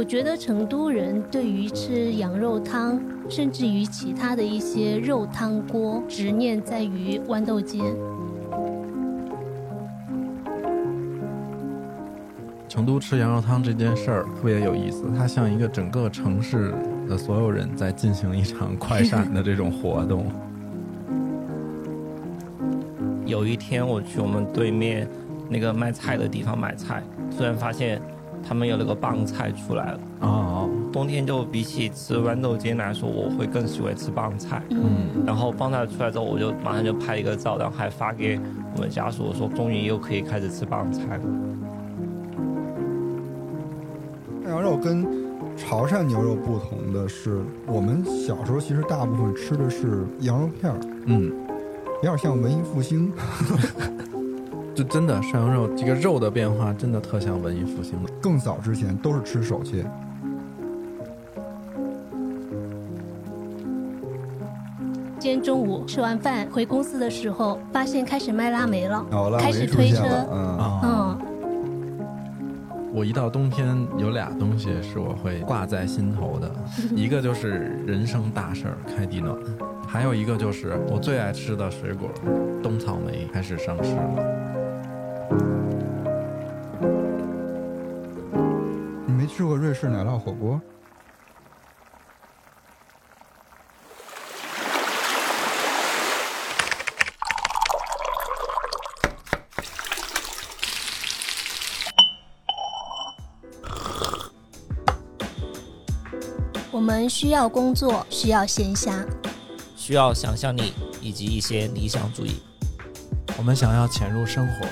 我觉得成都人对于吃羊肉汤，甚至于其他的一些肉汤锅，执念在于豌豆尖。成都吃羊肉汤这件事儿特别有意思，它像一个整个城市的所有人在进行一场快闪的这种活动。有一天我去我们对面那个卖菜的地方买菜，突然发现他们有那个棒菜出来了。哦，冬天就比起吃豌豆尖来说，我会更喜欢吃棒菜。嗯，然后棒菜出来之后，我就马上就拍一个照，然后还发给我们家属，我说终于又可以开始吃棒菜了。羊肉跟潮汕牛肉不同的是，我们小时候其实大部分吃的是羊肉片儿，嗯，有点像文艺复兴。就真的涮羊肉这个肉的变化，真的特像文艺复兴。更早之前都是吃手切。今天中午吃完饭回公司的时候，发现开始卖腊梅了，开始推车嗯，我一到冬天有俩东西是我会挂在心头的，一个就是人生大事儿开地暖，还有一个就是我最爱吃的水果冬草莓开始上市了。你没吃过瑞士奶酪火锅？我们需要工作，需要闲暇，需要想象力以及一些理想主义。我们想要潜入生活，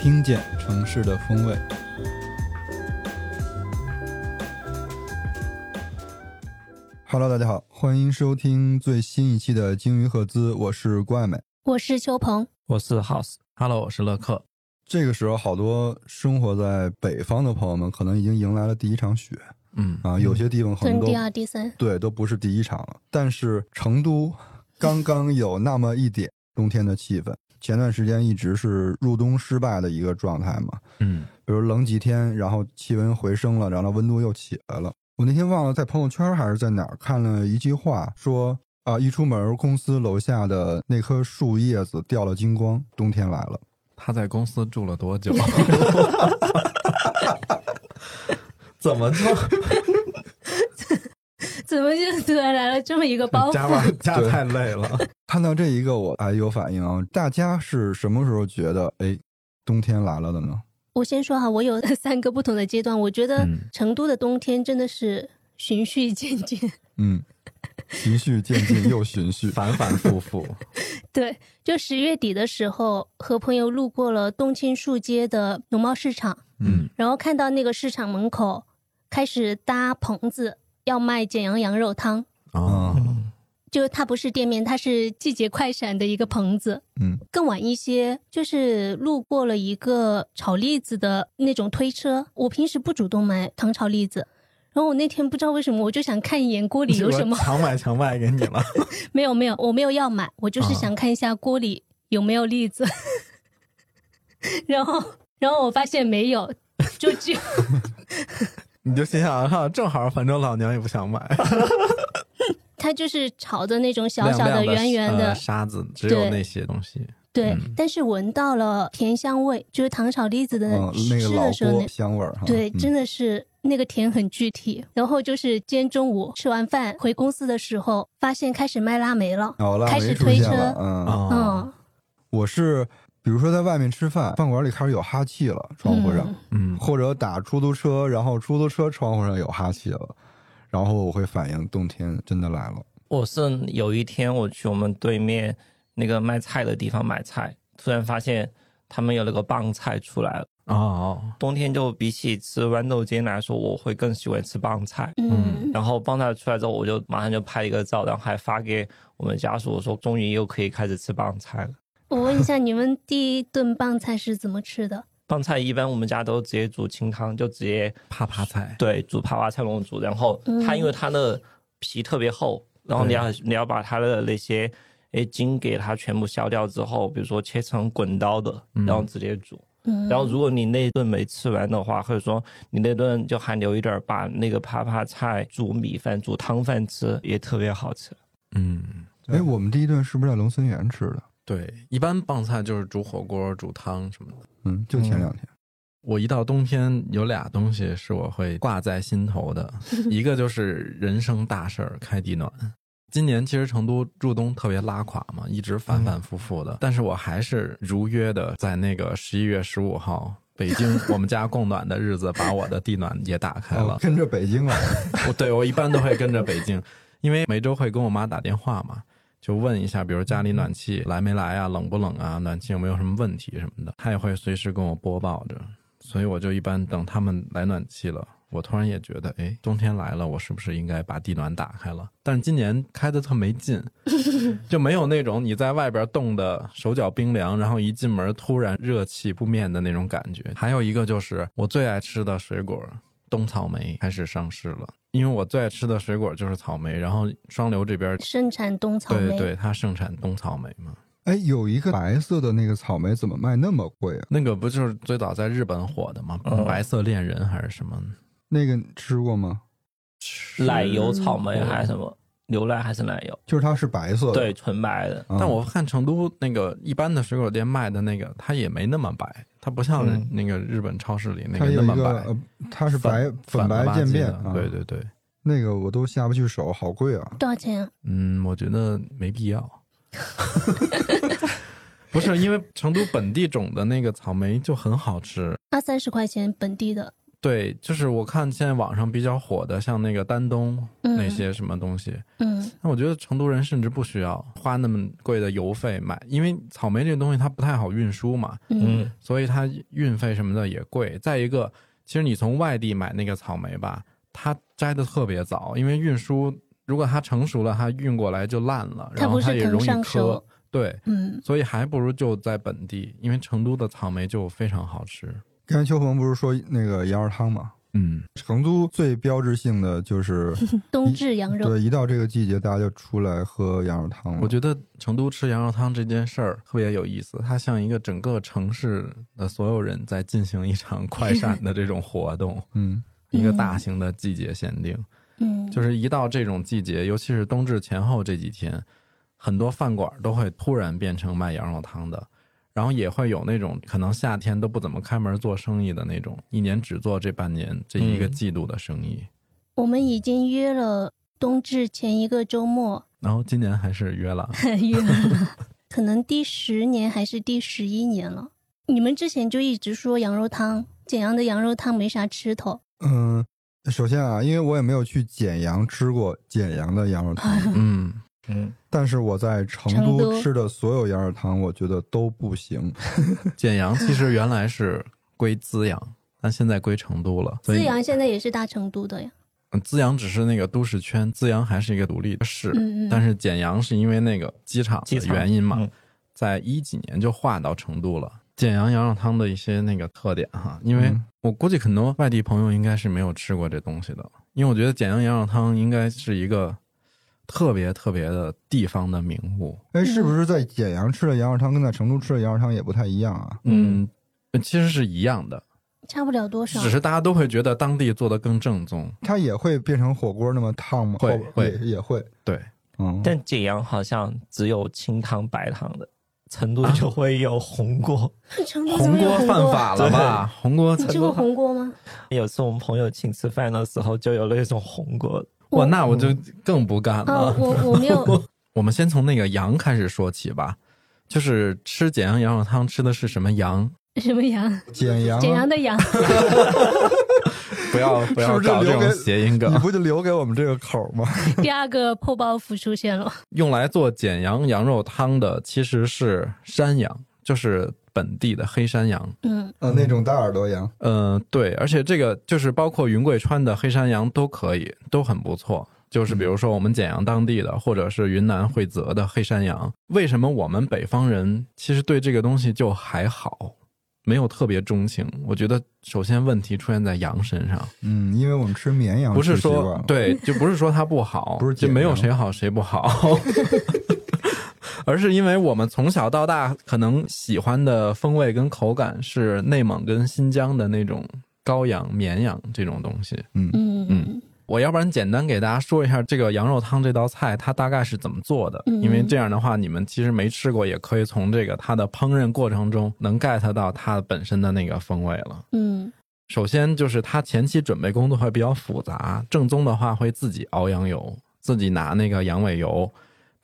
听见城市的风味。Hello，大家好，欢迎收听最新一期的鲸鱼赫兹，我是郭爱美。我是邱鹏，我是 House，Hello，我是乐克。这个时候，好多生活在北方的朋友们可能已经迎来了第一场雪嗯啊，有些地方可能都跟第二、第三，对都不是第一场了。但是成都刚刚有那么一点冬天的气氛，前段时间一直是入冬失败的一个状态嘛。嗯比如冷几天，然后气温回升了，然后温度又起来了。我那天忘了在朋友圈还是在哪儿看了一句话，说啊，一出门公司楼下的那棵树叶子掉了精光，冬天来了。他在公司住了多久？怎么就 怎么就突然来了这么一个包 加班 袱？加太累了？看到这一个，我还有反应啊。大家是什么时候觉得哎，冬天来了的呢？我先说哈，我有三个不同的阶段。我觉得嗯成都的冬天真的是循序渐进。嗯，循序渐进又循序。反反复复。对，就十月底的时候，和朋友路过了冬青树街的农贸市场，嗯然后看到那个市场门口开始搭棚子，要卖简阳羊肉汤。哦，就它不是店面，它是季节快闪的一个棚子。嗯，更晚一些，就是路过了一个炒栗子的那种推车。我平时不主动买糖炒栗子，然后我那天不知道为什么，我就想看一眼锅里有什么。强买强卖给你了？没有没有，我没有要买，我就是啊想看一下锅里有没有栗子。然后然后我发现没有，就只有你就心想哈，正好反正老娘也不想买，它就是炒的那种小小的圆圆的，呃沙子，只有那些东西。对，嗯但是闻到了甜香味，就是糖炒栗子的嗯，那吃个老的时候那锅香味儿哈。对，嗯真的是那个甜很具体。然后就是今天中午吃完饭回公司的时候，发现开始卖腊梅了。开始推车嗯，我是比如说在外面吃饭，饭馆里开始有哈气了，窗户上。嗯嗯，或者打出租车，然后出租车窗户上有哈气了，然后我会反应冬天真的来了。我是有一天我去我们对面那个卖菜的地方买菜，突然发现他们有那个棒菜出来了。哦，冬天就比起吃豌豆尖来说，我会更喜欢吃棒菜。嗯，然后棒菜出来之后，我就马上就拍一个照，然后还发给我们家属，我说终于又可以开始吃棒菜了。我问一下，你们第一顿棒菜是怎么吃的？棒菜一般我们家都直接煮清汤，就直接啪啪菜。对煮啪啪菜那种煮，然后嗯它因为它的皮特别厚，然后你要你要把它的那些诶筋给它全部削掉之后，比如说切成滚刀的，嗯然后直接煮。嗯，然后如果你那顿没吃完的话，或者说你那顿就还留一点儿，把那个啪啪菜煮米饭、煮汤饭吃，也特别好吃。嗯，哎，我们第一顿是不是在龙森园吃的？对，一般棒菜就是煮火锅、煮汤什么的。嗯，就前两天。我一到冬天，有俩东西是我会挂在心头的，一个就是人生大事儿开地暖。今年其实成都入冬特别拉垮嘛，一直反反复复的，但是我还是如约的在那个十一月十五号，北京我们家供暖的日子，把我的地暖也打开了。哦跟着北京来。我对我一般都会跟着北京，因为每周会跟我妈打电话嘛，就问一下，比如家里暖气来没来啊，冷不冷啊，暖气有没有什么问题什么的，他也会随时跟我播报着，所以我就一般等他们来暖气了。我突然也觉得，哎，冬天来了，我是不是应该把地暖打开了？但是今年开的特没劲，就没有那种你在外边冻得手脚冰凉，然后一进门突然热气扑面的那种感觉。还有一个就是我最爱吃的水果冬草莓开始上市了，因为我最爱吃的水果就是草莓，然后双流这边盛产冬草莓，对对对，它盛产冬草莓嘛，哎，有一个白色的那个草莓怎么卖那么贵啊？那个不就是最早在日本火的吗？嗯白色恋人还是什么？那个吃过吗？奶油草莓还是什么？牛奶还是奶油？就是它是白色的。对，纯白的。嗯，但我看成都那个一般的水果店卖的那个，它也没那么白，它不像嗯那个日本超市里那个那么白，它是白粉白渐变啊。对对对，那个我都下不去手，好贵啊！多少钱啊？嗯，我觉得没必要。不是因为成都本地种的那个草莓就很好吃，二三十块钱本地的，对，就是我看现在网上比较火的，像那个丹东嗯那些什么东西，嗯那我觉得成都人甚至不需要花那么贵的邮费买，因为草莓这个东西它不太好运输嘛，嗯嗯，所以它运费什么的也贵。再一个，其实你从外地买那个草莓吧，它摘的特别早，因为运输如果它成熟了，它运过来就烂了，然后它也容易磕。对，嗯，所以还不如就在本地，因为成都的草莓就非常好吃。刚才秋鹏不是说那个羊肉汤吗？嗯，成都最标志性的就是，冬至羊肉，对，一到这个季节，大家就出来喝羊肉汤了。我觉得成都吃羊肉汤这件事儿特别有意思，它像一个整个城市的所有人在进行一场快闪的这种活动，嗯，一个大型的季节限定。嗯，就是一到这种季节，尤其是冬至前后这几天，很多饭馆都会突然变成卖羊肉汤的，然后也会有那种可能夏天都不怎么开门做生意的那种，一年只做这半年这一个嗯。季度的生意。我们已经约了冬至前一个周末，然后今年还是约了，约了，可能第十年还是第十一年了。你们之前就一直说羊肉汤，简阳的羊肉汤没啥吃头，嗯，首先啊，因为我也没有去简阳吃过简阳的羊肉汤，嗯，嗯，但是我在成都吃的所有羊肉汤，我觉得都不行。简阳其实原来是归资阳，但现在归成都了。资阳现在也是大成都的呀。嗯资阳只是那个都市圈，资阳还是一个独立的市。嗯嗯，但是简阳是因为那个机场的原因嘛，嗯在一几年就划到成都了。简阳羊肉汤的一些那个特点哈，因为嗯我估计很多外地朋友应该是没有吃过这东西的，因为我觉得简阳羊肉汤应该是一个特别特别的地方的名物。哎，是不是在简阳吃的羊肉汤跟在成都吃的羊肉汤也不太一样啊？嗯，其实是一样的，差不了多少只。是大家都会觉得当地做的更正宗。它也会变成火锅那么烫吗？会会也也会。对，嗯，但简阳好像只有清汤白汤的，成都就会有红锅。成都红锅犯？法了吧？红锅你吃过红锅吗？有次我们朋友请吃饭的时候，就有那种红锅。哇，那我就更不干了。啊，我我没有，我们先从那个羊开始说起吧，就是吃简阳羊肉汤吃的是什么羊？什么羊？简阳啊，简阳的羊。不要不要是不是搞这种谐音梗你，不就留给我们这个口吗？第二个破包袱出现了。用来做简阳羊肉汤的其实是山羊，就是本地的黑山羊。嗯啊，那种大耳朵羊。嗯、对，而且这个就是包括云贵川的黑山羊都可以，都很不错。就是比如说我们简阳当地的，或者是云南会泽的黑山羊，为什么我们北方人其实对这个东西就还好，没有特别钟情？我觉得首先问题出现在羊身上，嗯，因为我们吃绵羊不是说，对，就不是说它不好，不是就没有谁好谁不好，而是因为我们从小到大可能喜欢的风味跟口感是内蒙跟新疆的那种羔羊、绵羊这种东西。嗯嗯。嗯。我要不然简单给大家说一下这个羊肉汤这道菜它大概是怎么做的，嗯。因为这样的话你们其实没吃过，也可以从这个它的烹饪过程中能 get 到它本身的那个风味了。嗯。首先就是它前期准备工作会比较复杂，正宗的话会自己熬羊油，自己拿那个羊尾油，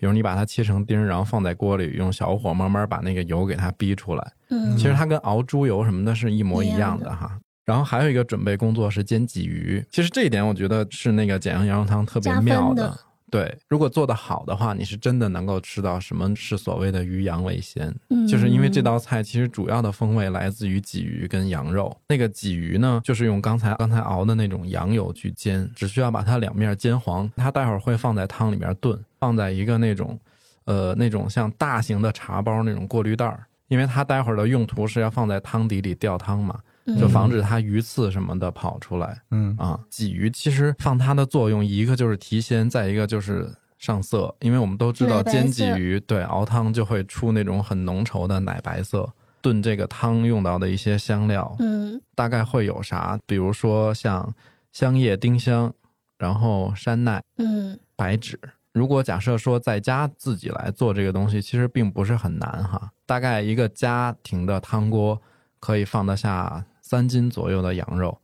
比如你把它切成丁，然后放在锅里，用小火慢慢把那个油给它逼出来。嗯，其实它跟熬猪油什么的是一模一样的的哈。然后还有一个准备工作是煎鲫鱼，其实这一点我觉得是那个简阳羊肉汤特别妙的对，如果做得好的话，你是真的能够吃到什么是所谓的鱼羊味鲜。嗯就是因为这道菜其实主要的风味来自于鲫鱼跟羊肉。那个鲫鱼呢，就是用刚才刚才熬的那种羊油去煎，只需要把它两面煎黄。它待会儿会放在汤里面炖，放在一个那种呃那种像大型的茶包那种过滤袋儿，因为它待会儿的用途是要放在汤底里吊汤嘛，就防止它鱼刺什么的跑出来。嗯啊，鲫鱼其实放它的作用，一个就是提鲜，再一个就是上色，因为我们都知道煎鲫鱼对熬汤就会出那种很浓稠的奶白色。炖这个汤用到的一些香料，嗯大概会有啥？比如说像香叶、丁香，然后山奈、嗯白芷。如果假设说在家自己来做这个东西，其实并不是很难哈。大概一个家庭的汤锅可以放得下三斤左右的羊肉。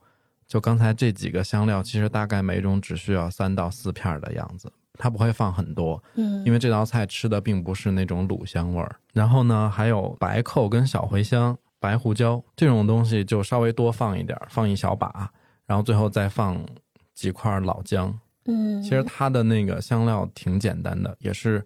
就刚才这几个香料，其实大概每种只需要三到四片的样子，它不会放很多，嗯，因为这道菜吃的并不是那种卤香味儿。然后呢，还有白蔻跟小茴香、白胡椒这种东西，就稍微多放一点，放一小把，然后最后再放几块老姜。嗯，其实它的那个香料挺简单的，也是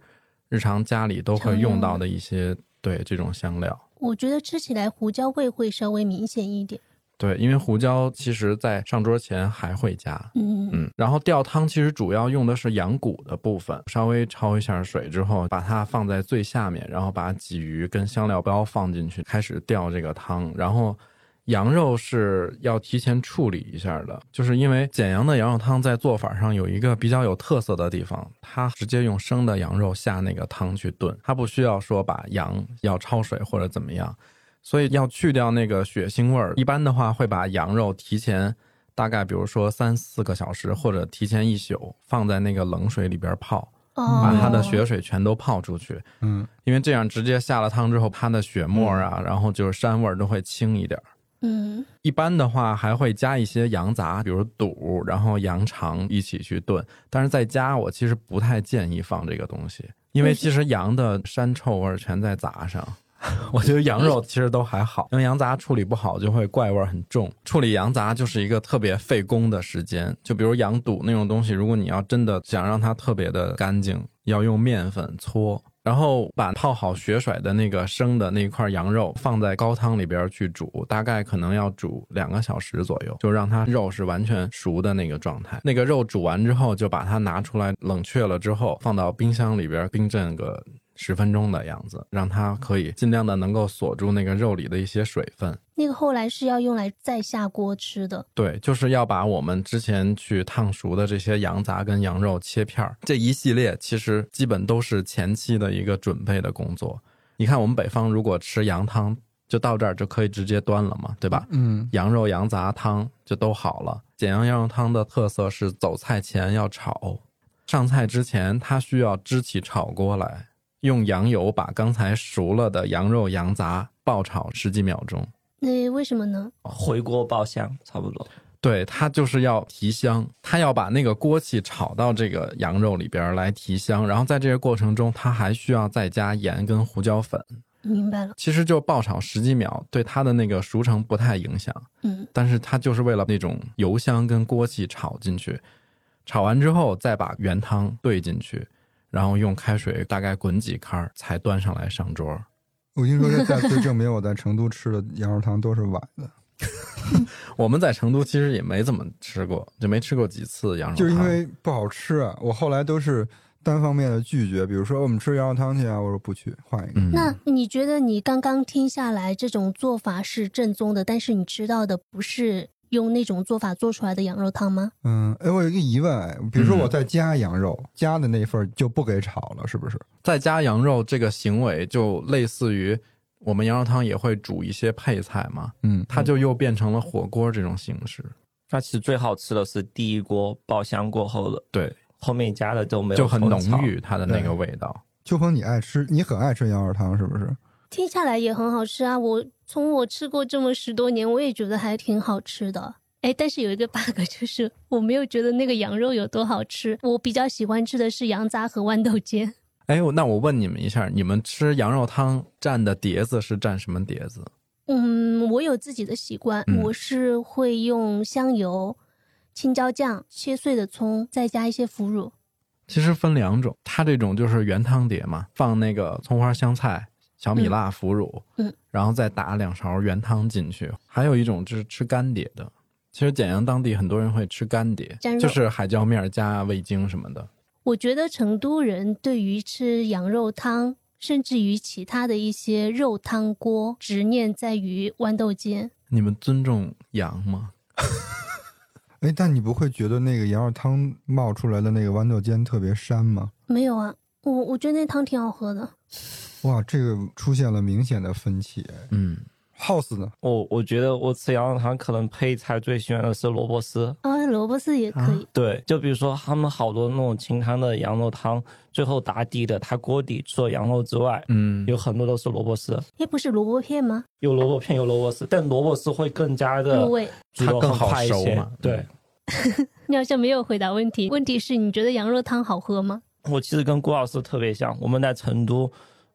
日常家里都会用到的一些对这种香料。我觉得吃起来胡椒味会稍微明显一点。对，因为胡椒其实在上桌前还会加。嗯嗯，然后吊汤其实主要用的是羊骨的部分，稍微焯一下水之后，把它放在最下面，然后把鲫鱼跟香料包放进去，开始吊这个汤。然后羊肉是要提前处理一下的，就是因为简阳的羊肉汤在做法上有一个比较有特色的地方，它直接用生的羊肉下那个汤去炖，它不需要说把羊要焯水或者怎么样。所以要去掉那个血腥味儿，一般的话会把羊肉提前大概比如说三四个小时，或者提前一宿放在那个冷水里边泡，哦，把它的血水全都泡出去。嗯因为这样直接下了汤之后，它的血沫啊，然后就是膻味儿都会轻一点儿。嗯一般的话还会加一些羊杂，比如肚，然后羊肠一起去炖。但是在家我其实不太建议放这个东西，因为其实羊的膻臭味儿全在杂上。我觉得羊肉其实都还好，因为羊杂处理不好就会怪味儿很重。处理羊杂就是一个特别费工的时间，就比如羊肚那种东西，如果你要真的想让它特别的干净，要用面粉搓，然后把泡好血水的那个生的那块羊肉放在高汤里边去煮，大概可能要煮两个小时左右，就让它肉是完全熟的那个状态。那个肉煮完之后，就把它拿出来冷却了之后，放到冰箱里边冰镇个。十分钟的样子，让它可以尽量的能够锁住那个肉里的一些水分。那个后来是要用来再下锅吃的。对，就是要把我们之前去烫熟的这些羊杂跟羊肉切片儿，这一系列其实基本都是前期的一个准备的工作。你看，我们北方如果吃羊汤，就到这儿就可以直接端了嘛，对吧？嗯羊肉、羊杂汤就都好了。简阳羊肉汤的特色是走菜前要炒，上菜之前它需要支起炒锅来，用羊油把刚才熟了的羊肉、羊杂爆炒十几秒钟。那为什么呢？回锅爆香差不多。对，它就是要提香，它要把那个锅气炒到这个羊肉里边来提香，然后在这个过程中，它还需要再加盐跟胡椒粉。明白了。其实就爆炒十几秒，对它的那个熟成不太影响，嗯但是它就是为了那种油香跟锅气炒进去，炒完之后再把原汤兑进去，然后用开水大概滚几开儿才端上来上桌。我跟你说这再次证明我在成都吃的羊肉汤都是崴的，我们在成都其实也没怎么吃过，就没吃过几次羊肉汤，就是因为不好吃啊。我后来都是单方面的拒绝，比如说我们吃羊肉汤去啊，我说不去，换一个。嗯，那你觉得你刚刚听下来，这种做法是正宗的，但是你知道的不是用那种做法做出来的羊肉汤吗？嗯，哎，我有一个疑问，哎，比如说嗯我在加羊肉，加的那份就不给炒了，是不是？再加羊肉这个行为，就类似于我们羊肉汤也会煮一些配菜嘛，嗯，它就又变成了火锅这种形式。那其实最好吃的是第一锅爆香过后的，对，后面加的就没有就很浓。郁它的那个味道。秋鹏，你爱吃，你很爱吃羊肉汤，是不是？听下来也很好吃啊！我从我吃过这么十多年，我也觉得还挺好吃的。哎，但是有一个 bug，就是我没有觉得那个羊肉有多好吃。我比较喜欢吃的是羊杂和豌豆尖。哎，那我问你们一下，你们吃羊肉汤蘸的碟子是蘸什么碟子？嗯，我有自己的习惯，嗯我是会用香油、青椒酱、切碎的葱，再加一些腐乳。其实分两种，它这种就是原汤碟嘛，放那个葱花、香菜、小米辣、腐乳，嗯，然后再打两勺原汤进去。还有一种就是吃干碟的，其实简阳当地很多人会吃干碟就是海椒面加味精什么的。我觉得成都人对于吃羊肉汤，甚至于其他的一些肉汤锅，执念在于豌豆尖。你们尊重羊吗？哎，但你不会觉得那个羊肉汤冒出来的那个豌豆尖特别膻吗？没有啊，我我觉得那汤挺好喝的。哇，这个出现了明显的分歧。哎嗯，House 呢？我我觉得我吃羊肉汤可能配菜最喜欢的是萝卜丝。啊，萝卜丝也可以。对，就比如说他们好多那种清汤的羊肉汤，最后打底的，它锅底除了羊肉之外，嗯，有很多都是萝卜丝，哎，不是萝卜片吗？有萝卜片，有萝卜丝，但萝卜丝会更加的入味。它更好快一些熟嘛对嗯，你好像没有回答问题。问题是你觉得羊肉汤好喝吗？我其实跟郭老师特别像，我们在成都，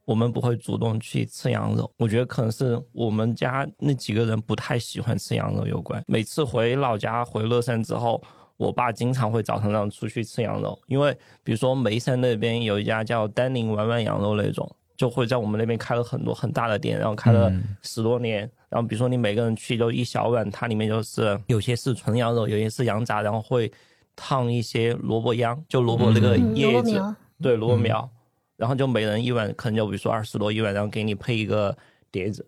我们不会主动去吃羊肉。我觉得可能是我们家那几个人不太喜欢吃羊肉有关。每次回老家回乐山之后，我爸经常会早上让出去吃羊肉，因为比如说眉山那边有一家叫丹宁碗碗羊肉那种，就会在我们那边开了很多很大的店，然后开了嗯十多年。然后比如说你每个人去就一小碗，它里面就是有些是纯羊肉，有些是羊杂，然后会烫一些萝卜秧，就萝卜那个叶子。对萝卜苗，然后就每人一碗，可能就比如说二十多一碗，然后给你配一个碟子，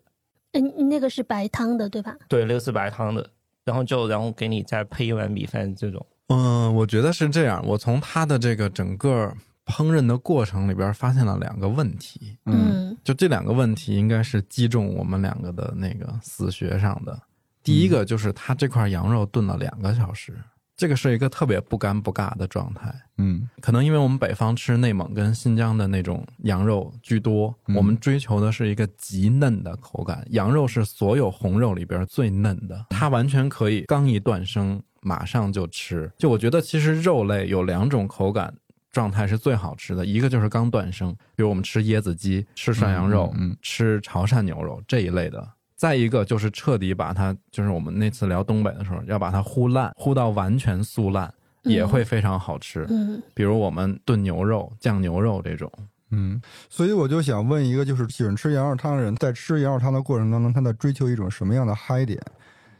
嗯，那个是白汤的，对吧？对，那个是白汤的，然后就然后给你再配一碗米饭这种。嗯，我觉得是这样。我从他的这个整个烹饪的过程里边发现了两个问题，嗯就这两个问题应该是击中我们两个的那个死穴上的。第一个就是他这块羊肉炖了两个小时，这个是一个特别不干不尬的状态。嗯可能因为我们北方吃内蒙跟新疆的那种羊肉居多，嗯我们追求的是一个极嫩的口感。羊肉是所有红肉里边最嫩的，它完全可以刚一断生马上就吃。就我觉得其实肉类有两种口感。状态是最好吃的，一个就是刚断生，比如我们吃椰子鸡、吃涮羊肉、嗯嗯嗯吃潮汕牛肉这一类的；再一个就是彻底把它，就是我们那次聊东北的时候，要把它烀烂，烀到完全酥烂，也会非常好吃。嗯，比如我们炖牛肉、酱牛肉这种，嗯，所以我就想问一个，就是喜欢吃羊肉汤的人，在吃羊肉汤的过程当中，他在追求一种什么样的嗨点？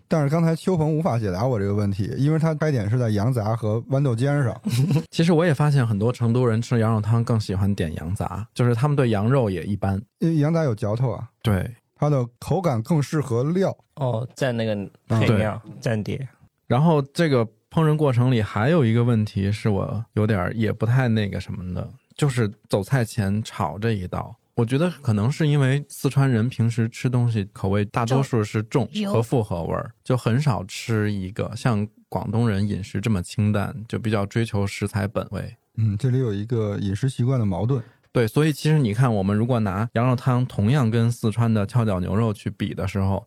但是刚才秋鹏无法解答我这个问题，因为他嗨点是在羊杂和豌豆尖上。其实我也发现很多成都人吃羊肉汤更喜欢点羊杂，就是他们对羊肉也一般。因为羊杂有嚼头啊，对，它的口感更适合料。哦，蘸那个嗯配料，蘸碟。然后这个烹饪过程里还有一个问题是我有点儿也不太那个什么的，就是走菜前炒这一道。我觉得可能是因为四川人平时吃东西口味大多数是重和复合味儿，就很少吃一个像广东人饮食这么清淡，就比较追求食材本味。嗯，这里有一个饮食习惯的矛盾。对，所以其实你看，我们如果拿羊肉汤同样跟四川的跷脚牛肉去比的时候，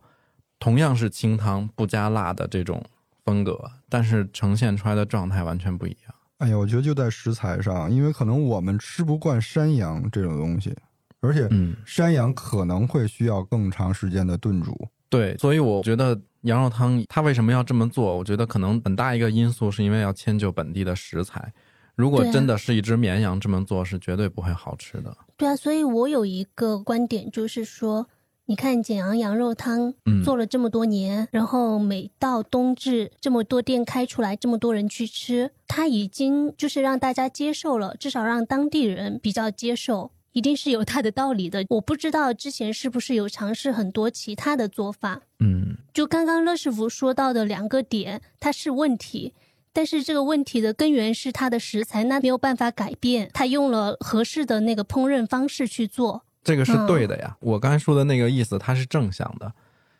同样是清汤不加辣的这种风格，但是呈现出来的状态完全不一样。哎呀，我觉得就在食材上，因为可能我们吃不惯山羊这种东西，而且嗯，山羊可能会需要更长时间的炖煮。对，所以我觉得羊肉汤它为什么要这么做？我觉得可能很大一个因素是因为要迁就本地的食材。如果真的是一只绵羊这么做，是绝对不会好吃的。对啊，所以我有一个观点，就是说，你看简阳羊肉汤嗯做了这么多年，然后每到冬至，这么多店开出来，这么多人去吃，它已经就是让大家接受了，至少让当地人比较接受。一定是有它的道理的。我不知道之前是不是有尝试很多其他的做法。嗯，就刚刚乐师傅说到的两个点，它是问题，但是这个问题的根源是它的食材，那没有办法改变。他用了合适的那个烹饪方式去做，这个是对的呀。我刚才说的那个意思，它是正向的，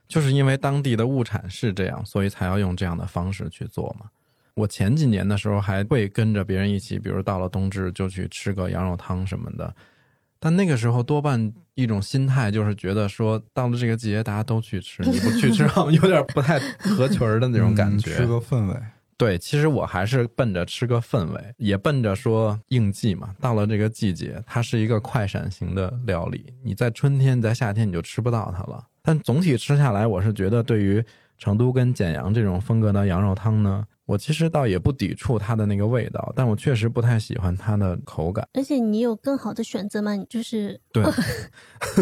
就是因为当地的物产是这样，所以才要用这样的方式去做嘛。我前几年的时候还会跟着别人一起，比如到了冬至就去吃个羊肉汤什么的，但那个时候多半一种心态就是觉得说，到了这个季节大家都去吃，你不去吃，好像有点不太合群儿的那种感觉。嗯吃个氛围。对，其实我还是奔着吃个氛围，也奔着说应季嘛。到了这个季节，它是一个快闪型的料理，你在春天、在夏天你就吃不到它了。但总体吃下来，我是觉得对于成都跟简阳这种风格的羊肉汤呢，我其实倒也不抵触它的那个味道，但我确实不太喜欢它的口感。而且你有更好的选择吗？你就是对，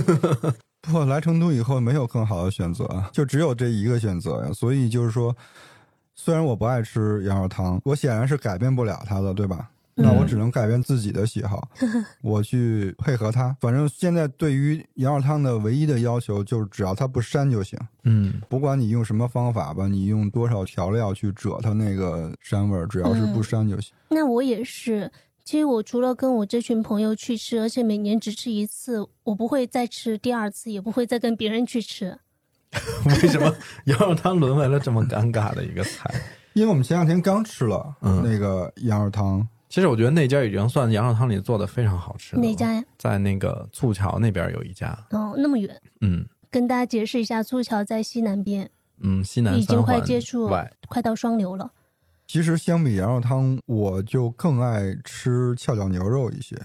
不，来成都以后没有更好的选择，就只有这一个选择呀。所以就是说，虽然我不爱吃羊肉汤，我显然是改变不了它的，对吧？那我只能改变自己的喜好，我去配合它。反正现在对于羊肉汤的唯一的要求就是，只要它不膻就行。嗯，不管你用什么方法吧，你用多少调料去遮它那个膻味儿，只要是不膻就行。那我也是。其实我除了跟我这群朋友去吃，而且每年只吃一次，我不会再吃第二次，也不会再跟别人去吃。为什么羊肉汤沦为了这么尴尬的一个菜？因为我们前两天刚吃了嗯那个羊肉汤，其实我觉得那家已经算羊肉汤里做的非常好吃的。哪家呀？在那个簇桥那边有一家，哦，那么远。嗯跟大家解释一下，簇桥在西南边，嗯，西南已经快接触，快到双流了。其实相比羊肉汤，我就更爱吃跷脚牛肉一些。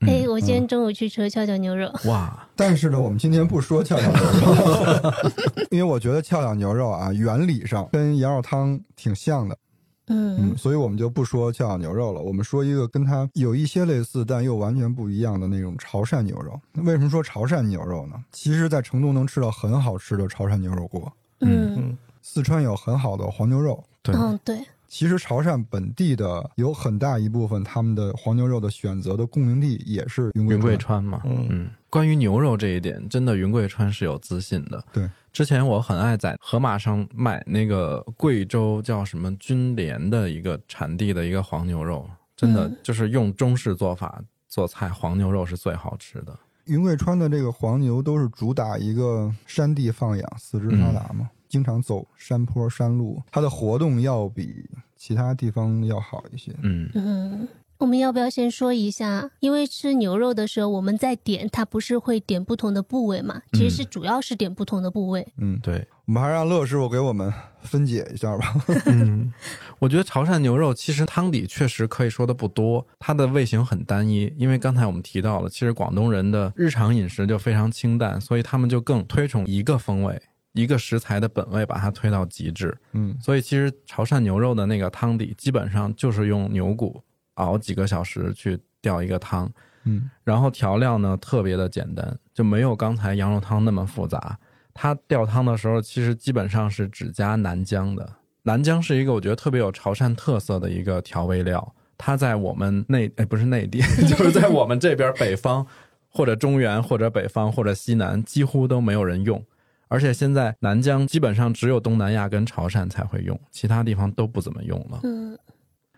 嗯哎、我今天中午去吃了跷脚牛肉，哇，但是呢，我们今天不说跷脚牛肉，因为我觉得跷脚牛肉啊，原理上跟羊肉汤挺像的，嗯。嗯，所以我们就不说跷脚牛肉了，我们说一个跟它有一些类似但又完全不一样的那种潮汕牛肉。为什么说潮汕牛肉呢？其实，在成都能吃到很好吃的潮汕牛肉锅，嗯。嗯。四川有很好的黄牛肉。对，嗯，对，其实潮汕本地的有很大一部分，他们的黄牛肉的选择的供应地也是云贵云贵川。嘛，嗯嗯，关于牛肉这一点，真的云贵川是有自信的。对，之前我很爱在河马上买那个贵州叫什么军联的一个产地的一个黄牛肉，真的嗯就是用中式做法做菜，黄牛肉是最好吃的。云贵川的这个黄牛都是主打一个山地放养、四肢发达嘛，经常走山坡山路，它的活动要比其他地方要好一些。嗯，嗯。我们要不要先说一下？因为吃牛肉的时候，我们在点，它不是会点不同的部位嘛？其实是主要是点不同的部位。嗯，对，我们还是让乐师傅给我们分解一下吧。嗯，我觉得潮汕牛肉其实汤底确实可以说的不多，它的味型很单一。因为刚才我们提到了，其实广东人的日常饮食就非常清淡，所以他们就更推崇一个风味、一个食材的本味，把它推到极致。嗯所以其实潮汕牛肉的那个汤底，基本上就是用牛骨熬几个小时去吊一个汤，嗯然后调料呢特别的简单，就没有刚才羊肉汤那么复杂。它吊汤的时候，其实基本上是只加南姜的。南姜是一个我觉得特别有潮汕特色的一个调味料，它在我们内哎不是内地，就是在我们这边北方或者中原或者北方或者西南几乎都没有人用。而且现在南疆基本上只有东南亚跟潮汕才会用，其他地方都不怎么用了。嗯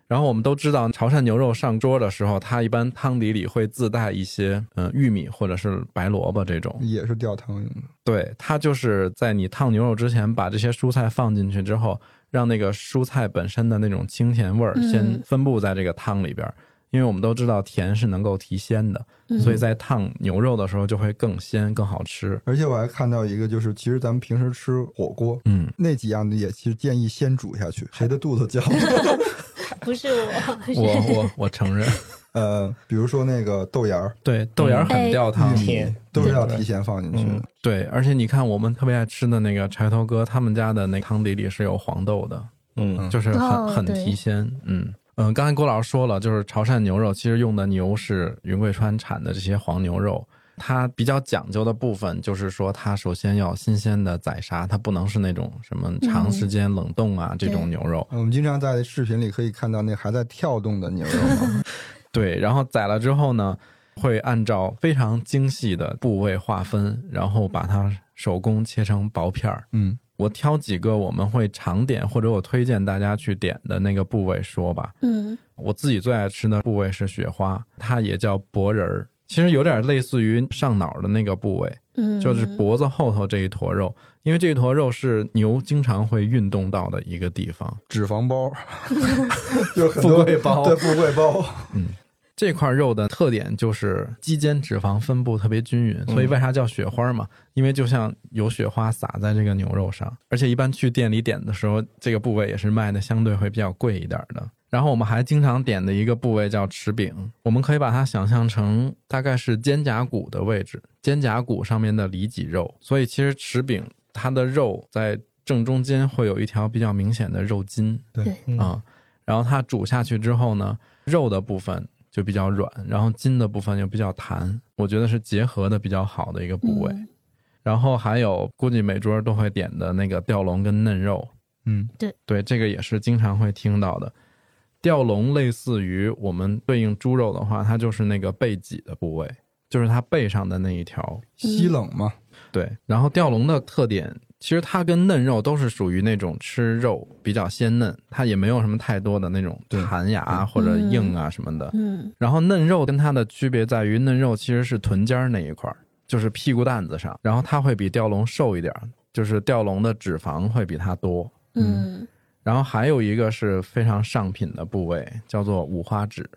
然后我们都知道，潮汕牛肉上桌的时候，它一般汤底里会自带一些嗯、呃玉米或者是白萝卜这种。也是吊汤用的。对，它就是在你烫牛肉之前，把这些蔬菜放进去之后，让那个蔬菜本身的那种清甜味儿嗯先分布在这个汤里边儿。因为我们都知道甜是能够提鲜的，嗯，所以在烫牛肉的时候就会更鲜、更好吃。而且我还看到一个，就是其实咱们平时吃火锅嗯，那几样也其实建议先煮下去，谁的肚子叫？不是我，我我我承认，呃，比如说那个豆芽儿，对豆芽儿很哎吊汤。都是要提前放进去的。嗯对，而且你看，我们特别爱吃的那个柴头哥，他们家的那汤底里是有黄豆的，嗯就是很、很提鲜。嗯嗯，刚才郭老师说了，就是潮汕牛肉其实用的牛是云贵川产的这些黄牛肉。它比较讲究的部分就是说，它首先要新鲜的宰杀，它不能是那种什么长时间冷冻啊、这种牛肉。我们经常在视频里可以看到那还在跳动的牛肉，对，然后宰了之后呢，会按照非常精细的部位划分，然后把它手工切成薄片儿。嗯我挑几个我们会常点或者我推荐大家去点的那个部位说吧。嗯我自己最爱吃的部位是雪花，它也叫脖仁儿，其实有点类似于上脑的那个部位，嗯，就是脖子后头这一坨肉，因为这一坨肉是牛经常会运动到的一个地方。脂肪包，就是很多富贵包对富贵包，这块肉的特点就是肌间脂肪分布特别均匀，所以为啥叫雪花嘛？因为就像有雪花洒在这个牛肉上，而且一般去店里点的时候，这个部位也是卖的相对会比较贵一点的。然后我们还经常点的一个部位叫齿柄，我们可以把它想象成大概是肩胛骨的位置，肩胛骨上面的里脊肉。所以其实齿柄它的肉在正中间会有一条比较明显的肉筋，对啊、然后它煮下去之后呢，肉的部分就比较软，然后筋的部分又比较弹，我觉得是结合的比较好的一个部位。嗯然后还有估计每桌都会点的那个吊龙跟嫩肉，嗯对对，这个也是经常会听到的。吊龙类似于我们对应猪肉的话，它就是那个背脊的部位，就是它背上的那一条。西冷嘛，对，然后吊龙的特点，其实它跟嫩肉都是属于那种吃肉比较鲜嫩，它也没有什么太多的那种弹牙或者硬啊什么的。嗯。然后嫩肉跟它的区别在于，嫩肉其实是臀尖儿那一块儿，就是屁股蛋子上，然后它会比吊龙瘦一点儿，就是吊龙的脂肪会比它多。嗯。然后还有一个是非常上品的部位，叫做五花趾，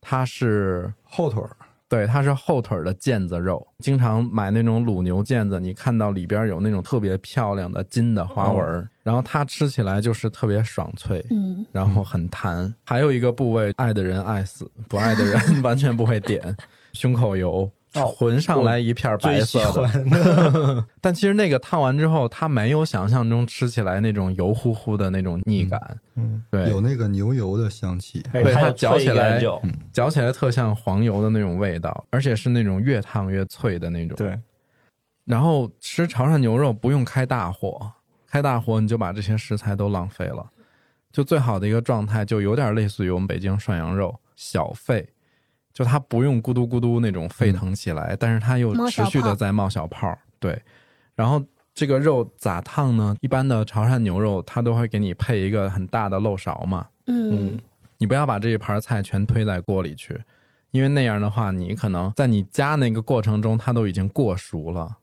它是后腿儿对，它是后腿儿的腱子肉。经常买那种卤牛腱子，你看到里边有那种特别漂亮的金的花纹儿，然后它吃起来就是特别爽脆。嗯然后很弹，还有一个部位，爱的人爱死，不爱的人 完全不会点。胸口油，哦浑上来一片白色的，欢 但其实那个烫完之后，它没有想象中吃起来那种油乎乎的那种腻感。嗯，对，有那个牛油的香气，对它嚼起来嚼起来特像黄油的那种味道，而且是那种越烫越脆的那种。对，然后吃潮汕牛肉不用开大火，开大火你就把这些食材都浪费了。就最好的一个状态，就有点类似于我们北京涮羊肉小沸，就它不用咕嘟咕嘟那种沸腾起来，但是它又持续的在冒小泡。对，然后这个肉咋烫呢？一般的潮汕牛肉它都会给你配一个很大的漏勺嘛，嗯你不要把这一盘菜全推在锅里去，因为那样的话，你可能在你加那个过程中，它都已经过熟了。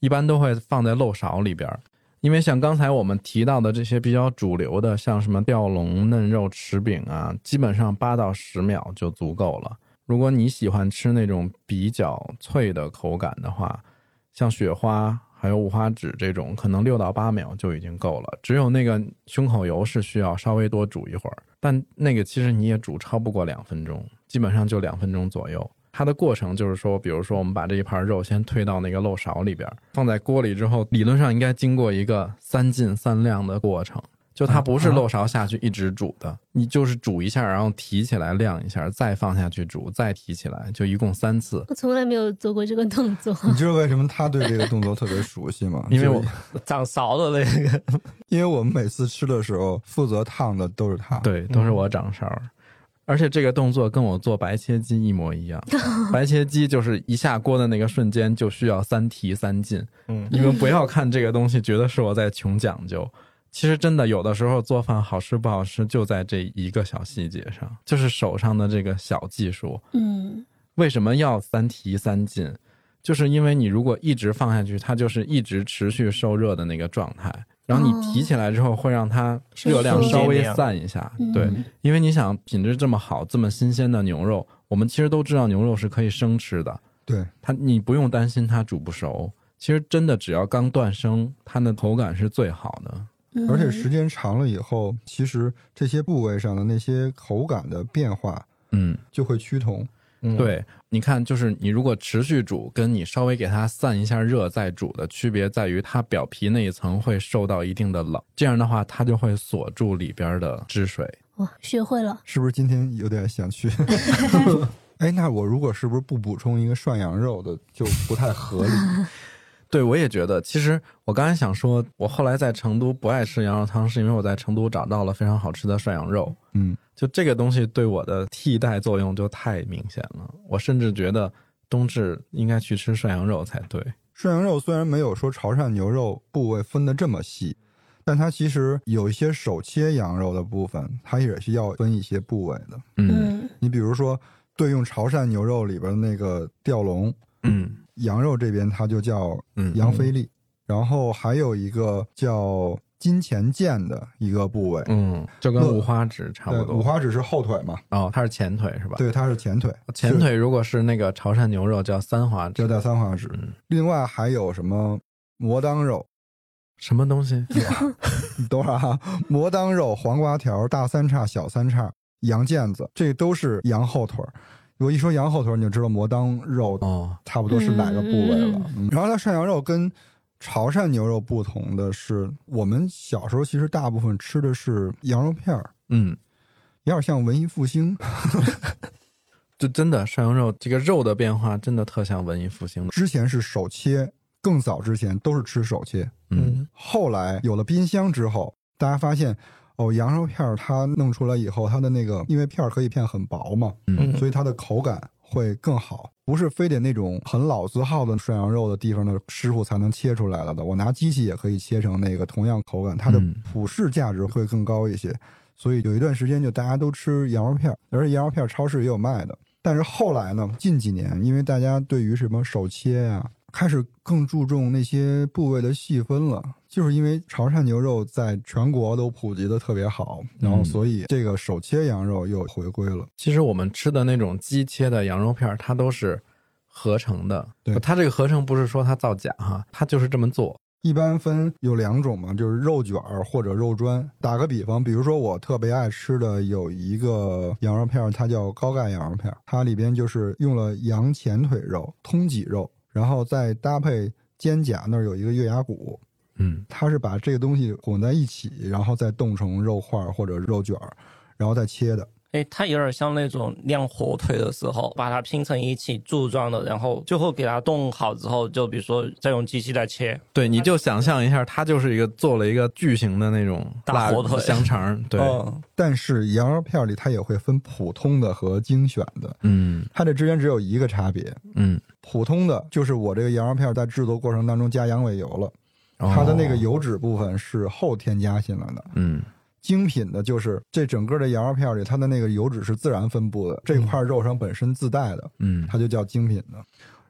一般都会放在漏勺里边儿，因为像刚才我们提到的这些比较主流的，像什么吊龙、嫩肉、匙饼啊，基本上八到十秒就足够了。如果你喜欢吃那种比较脆的口感的话，像雪花还有五花趾这种，可能六到八秒就已经够了。只有那个胸口油是需要稍微多煮一会儿，但那个其实你也煮超不过两分钟，基本上就两分钟左右。它的过程就是说，比如说我们把这一盘肉先推到那个漏勺里边，放在锅里之后，理论上应该经过一个三进三晾的过程。就它不是漏勺下去一直煮的，你就是煮一下，然后提起来晾一下，再放下去煮，再提起来，就一共三次。我从来没有做过这个动作。你知道为什么他对这个动作特别熟悉吗？因为我就是长勺的那个，因为我们每次吃的时候，负责烫的都是他。，对，都是我掌勺。而且这个动作跟我做白切鸡一模一样，白切鸡就是一下锅的那个瞬间就需要三提三进。嗯你们不要看这个东西，觉得是我在穷讲究。其实真的有的时候做饭好吃不好吃，就在这一个小细节上，就是手上的这个小技术。嗯为什么要三提三进？就是因为你如果一直放下去，它就是一直持续受热的那个状态。然后你提起来之后，会让它热量稍微散一下。嗯对，因为你想品质这么好、这么新鲜的牛肉，我们其实都知道牛肉是可以生吃的，对，它你不用担心它煮不熟。其实真的只要刚断生，它的口感是最好的。嗯而且时间长了以后，其实这些部位上的那些口感的变化嗯，就会趋同。嗯，对，你看，就是你如果持续煮，跟你稍微给它散一下热再煮的区别在于，它表皮那一层会受到一定的冷，这样的话它就会锁住里边的汁水。哇，学会了。是不是今天有点想去？哎，那我如果是不是不补充一个涮羊肉的就不太合理？对，我也觉得。其实我刚才想说，我后来在成都不爱吃羊肉汤，是因为我在成都找到了非常好吃的涮羊肉。嗯，就这个东西对我的替代作用就太明显了。我甚至觉得冬至应该去吃涮羊肉才对。涮羊肉虽然没有说潮汕牛肉部位分得这么细，但它其实有一些手切羊肉的部分，它也是要分一些部位的。嗯嗯你比如说，对用潮汕牛肉里边的那个吊龙，嗯羊肉这边它就叫嗯羊菲力，然后还有一个叫金钱腱的一个部位，嗯，就跟五花趾差不，多。五花趾是后腿嘛，哦，它是前腿是吧？，对，它是前腿，前腿如果是那个潮汕牛肉叫三花趾就，叫三花趾。嗯，另外还有什么魔当肉？什么东西？你等会儿啊，魔当肉、黄瓜条、大三叉、小三叉、羊腱子，这都是羊后腿儿。我一说羊后腿儿，你就知道魔当肉哦，差不多是哪个部位了。嗯嗯然后它涮羊肉跟潮汕牛肉不同的是，我们小时候其实大部分吃的是羊肉片儿，嗯，有点像文艺复兴。就真的涮羊肉这个肉的变化真的特像文艺复兴。之前是手切，更早之前都是吃手切。嗯后来有了冰箱之后，大家发现哦，羊肉片儿它弄出来以后，它的那个因为片儿可以片很薄嘛，嗯所以它的口感会更好，不是非得那种很老字号的涮羊肉的地方的师傅才能切出来了的。我拿机器也可以切成那个同样口感，它的嗯普适价值会更高一些。所以有一段时间就大家都吃羊肉片儿，而且羊肉片儿超市也有卖的。但是后来呢，近几年因为大家对于什么手切呀、开始更注重那些部位的细分了，就是因为潮汕牛肉在全国都普及的特别好，然后嗯所以这个手切羊肉又回归了。其实我们吃的那种机切的羊肉片儿，它都是合成的。对它这个合成不是说它造假哈，它就是这么做。一般分有两种嘛，就是肉卷儿或者肉砖。打个比方，比如说我特别爱吃的有一个羊肉片儿，它叫高钙羊肉片儿，它里边就是用了羊前腿肉、通脊肉，然后再搭配肩胛那儿有一个月牙骨，嗯它是把这个东西混在一起，然后再冻成肉块儿或者肉卷儿，然后再切的。哎，它有点像那种晾火腿的时候，把它拼成一起柱状的，然后最后给它冻好之后，就比如说再用机器再切。对，你就想象一下，它就是一个做了一个巨型的那种腊大火腿香肠。对，嗯 但是羊肉片儿里它也会分普通的和精选的，嗯它这之间只有一个差别。嗯，普通的就是我这个羊肉片在制作过程当中加羊尾油了，哦它的那个油脂部分是后添加进来的。嗯精品的就是这整个的羊肉片里，它的那个油脂是自然分布的，这块肉上本身自带的，嗯它就叫精品的。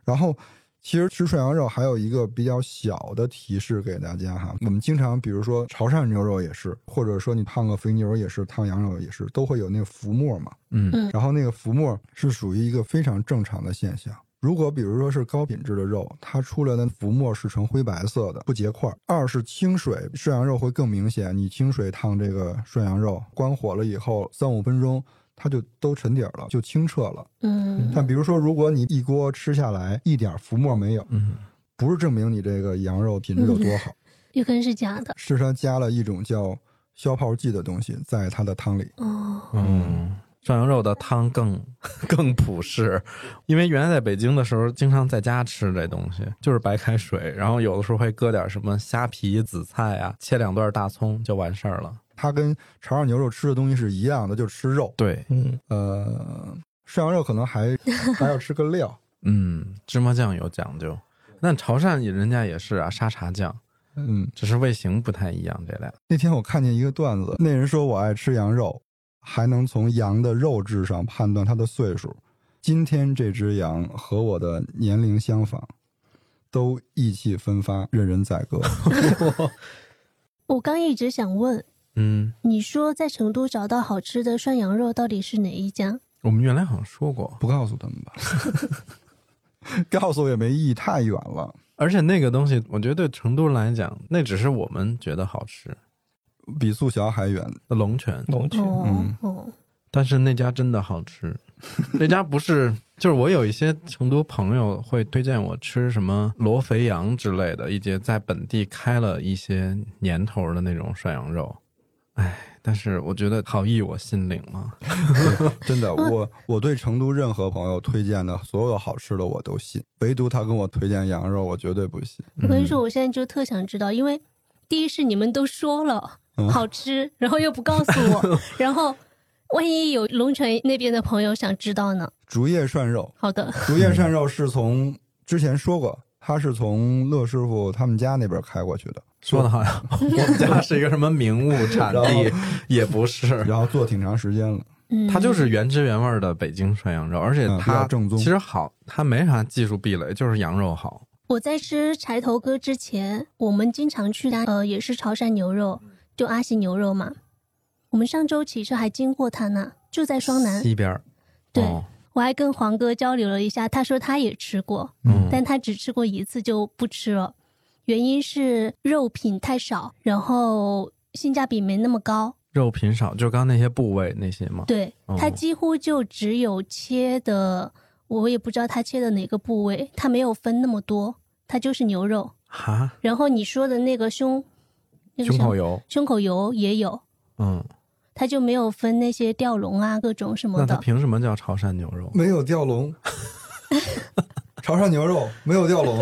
然后，其实吃涮羊肉还有一个比较小的提示给大家哈，我们经常比如说潮汕牛肉也是，或者说你烫个肥牛也是，烫羊肉也是，都会有那个浮沫嘛。嗯嗯然后那个浮沫是属于一个非常正常的现象。如果比如说是高品质的肉，它出来的浮沫是呈灰白色的，不结块儿；二是清水，涮羊肉会更明显。你清水烫这个涮羊肉，关火了以后三五分钟，它就都沉底儿了，就清澈了。嗯但比如说，如果你一锅吃下来一点浮沫没有，嗯不是证明你这个羊肉品质有多好，有可能是假的是它加了一种叫消泡剂的东西在它的汤里。哦。嗯，涮羊肉的汤更 更朴实，因为原来在北京的时候，经常在家吃这东西，就是白开水，然后有的时候会搁点什么虾皮、紫菜啊，切两段大葱就完事儿了。它跟潮汕牛肉吃的东西是一样的，就吃肉。对，嗯，呃，涮羊肉可能还还要吃个料。嗯，芝麻酱有讲究，但潮汕人家也是啊，沙茶酱，嗯，只是味型不太一样，这俩。那天我看见一个段子，那人说我爱吃羊肉，还能从羊的肉质上判断它的岁数。今天这只羊和我的年龄相仿，都意气风发，任人宰割。我刚一直想问，嗯，你说在成都找到好吃的涮羊肉到底是哪一家？我们原来好像说过，不告诉他们吧，告诉我也没意义，太远了。而且那个东西，我觉得对成都人来讲，那只是我们觉得好吃。比素霞还远。龙泉，龙泉。哦嗯哦，但是那家真的好吃，那家不是，就是我有一些成都朋友会推荐我吃什么罗肥羊之类的，一些在本地开了一些年头的那种涮羊肉，哎，但是我觉得好意我心领了，真的，我我对成都任何朋友推荐的所有好吃的我都信，唯独他跟我推荐羊肉，我绝对不信。我跟你说，我现在就特想知道，因为第一是你们都说了嗯好吃，然后又不告诉我，然后万一有龙泉那边的朋友想知道呢？竹叶涮肉。好的，竹叶涮肉是从之前说过，他是从乐师傅他们家那边开过去的，说的好像 我们家是一个什么名物产地，也不是，然后做挺长时间了。嗯，它就是原汁原味的北京涮羊肉，而且嗯比它较正宗其实好，它没啥技术壁垒，就是羊肉好。我在吃柴头哥之前，我们经常去的呃也是潮汕牛肉，就阿喜牛肉嘛。我们上周骑车还经过他那，就在双南。西边儿，对哦我还跟黄哥交流了一下，他说他也吃过，嗯，但他只吃过一次就不吃了，原因是肉品太少，然后性价比没那么高。肉品少，就刚那些部位那些嘛。对，哦它几乎就只有切的，我也不知道他切的哪个部位，他没有分那么多，它就是牛肉。哈，然后你说的那个胸，那个胸口油，胸口油也有，嗯，它就没有分那些吊龙啊各种什么的那它的。凭什么叫潮汕牛肉？没有吊龙，潮汕牛肉没有吊龙，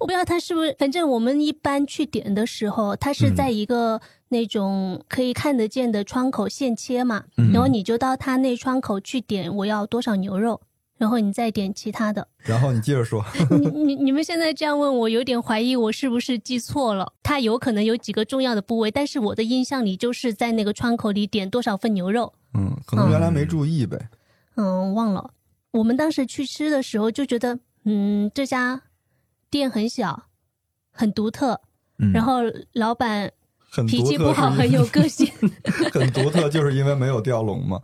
我不知道它是不是，反正我们一般去点的时候，它是在一个那种可以看得见的窗口现切嘛，嗯然后你就到他那窗口去点我要多少牛肉，然后你再点其他的。然后你接着说，你你你们现在这样问我，有点怀疑我是不是记错了。它有可能有几个重要的部位，但是我的印象里就是在那个窗口里点多少份牛肉。嗯，可能原来没注意呗。嗯，忘了。我们当时去吃的时候就觉得，嗯，这家店很小，很独特，嗯然后老板很脾气不好，很有个性。很独特，就是因为没有吊龙嘛。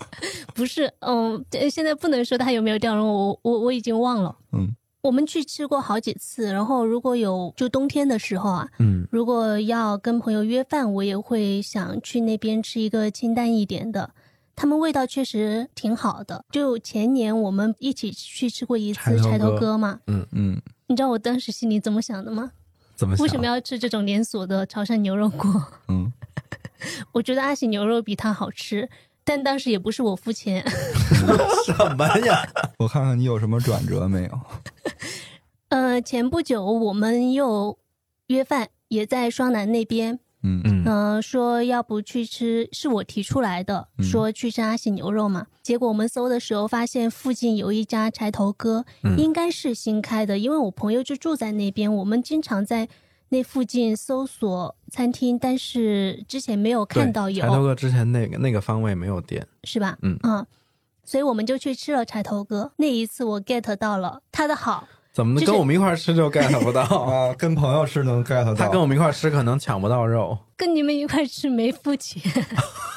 不是，嗯，这现在不能说他有没有吊龙，我我我已经忘了。嗯，我们去吃过好几次，然后如果有就冬天的时候啊，嗯如果要跟朋友约饭，我也会想去那边吃一个清淡一点的。他们味道确实挺好的。就前年我们一起去吃过一次柴头哥嘛，嗯，嗯，你知道我当时心里怎么想的吗？怎么？为什么要吃这种连锁的潮汕牛肉锅？嗯，我觉得阿喜牛肉比它好吃，但当时也不是我付钱。什么呀？我看看你有什么转折没有？呃，前不久我们又约饭，也在双南那边，嗯。嗯。嗯、说要不去吃，是我提出来的，嗯。说去吃阿喜牛肉嘛。结果我们搜的时候发现附近有一家柴头哥，嗯。应该是新开的，因为我朋友就住在那边，我们经常在那附近搜索餐厅，但是之前没有看到有。柴，头哥之前那个那个方位没有店，是吧？嗯。所以我们就去吃了柴头哥。那一次我 get 到了他的好，怎么就是跟我们一块吃就 get 不到？啊，跟朋友吃能 get 到。他跟我们一块吃可能抢不到肉。跟你们一块吃没付钱，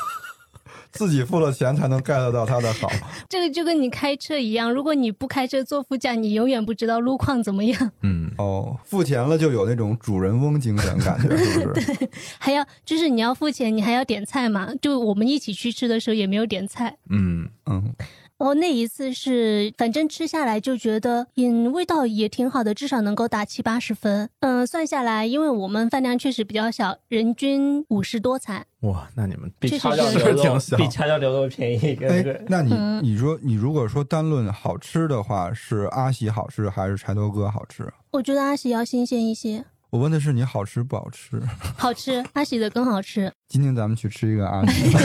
自己付了钱才能 get 到他的好。这个就跟你开车一样，如果你不开车坐副驾，你永远不知道路况怎么样。嗯，哦，付钱了就有那种主人翁精神感觉，是不是？对还要就是你要付钱，你还要点菜嘛？就我们一起去吃的时候也没有点菜。嗯，嗯，哦，那一次是反正吃下来就觉得，嗯，味道也挺好的，至少能够打七八十分。嗯，算下来，因为我们饭量确实比较小，人均五十多餐。哇，那你们比确实是叉烧牛肉挺小比叉烧牛肉便宜一个，哎对，那你嗯你说你如果说单论好吃的话，是阿喜好吃还是柴头哥好吃？我觉得阿喜要新鲜一些，我问的是你好吃不好吃。好吃，阿喜的更好吃。今天咱们去吃一个阿喜，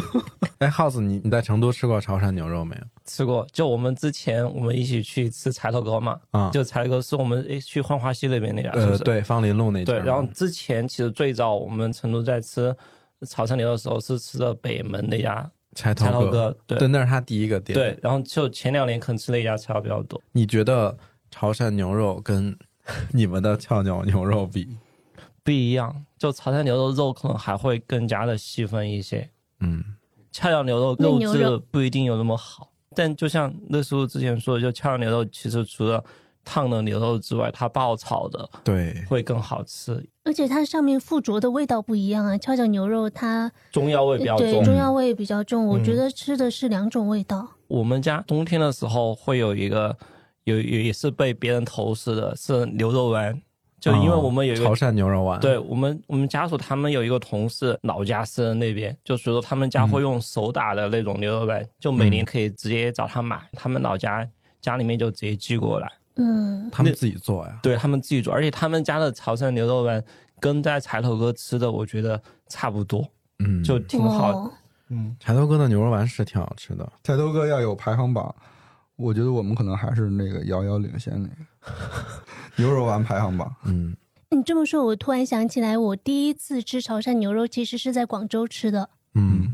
哎，House，你你在成都吃过潮汕牛肉没有？吃过。就我们之前我们一起去吃柴头哥嘛，啊，就柴头哥是我们诶去浣花溪那边那家，是不呃，是？对，芳林路那对。家然后之前其实最早我们成都在吃潮汕牛的时候是吃的北门那家柴头柴头哥，对对，那是他第一个店。对。，然后就前两年可能吃那家吃的比较多。你觉得潮汕牛肉跟 你们的翘脚牛肉比？不一样，就潮汕牛肉肉可能还会更加的细分一些，嗯，翘脚牛肉肉质不一定有那么好。但就像那时候之前说的，就翘脚牛肉其实除了烫的牛肉之外，它爆炒的对，会更好吃，而且它上面附着的味道不一样啊，跷脚牛肉它中药味比较对重。中药味比较重，我嗯觉得吃的是两种味道。我们家冬天的时候会有一个有有也是被别人投食的，是牛肉丸，就因为哦我们有一个潮汕牛肉丸，对我们，我们家属他们有一个同事，老家是那边，就所以说他们家会用手打的那种牛肉丸，就每年可以直接找他买，他们老家家里面就直接寄过来，嗯，他们自己做呀。对他们自己做，而且他们家的潮汕牛肉丸跟在柴头哥吃的，我觉得差不多，嗯，就挺好嗯，柴头哥的牛肉丸是挺好吃的。柴头哥要有排行榜，我觉得我们可能还是那个遥遥领先那个 牛肉丸排行榜。嗯，你这么说，我突然想起来，我第一次吃潮汕牛肉其实是在广州吃的。嗯，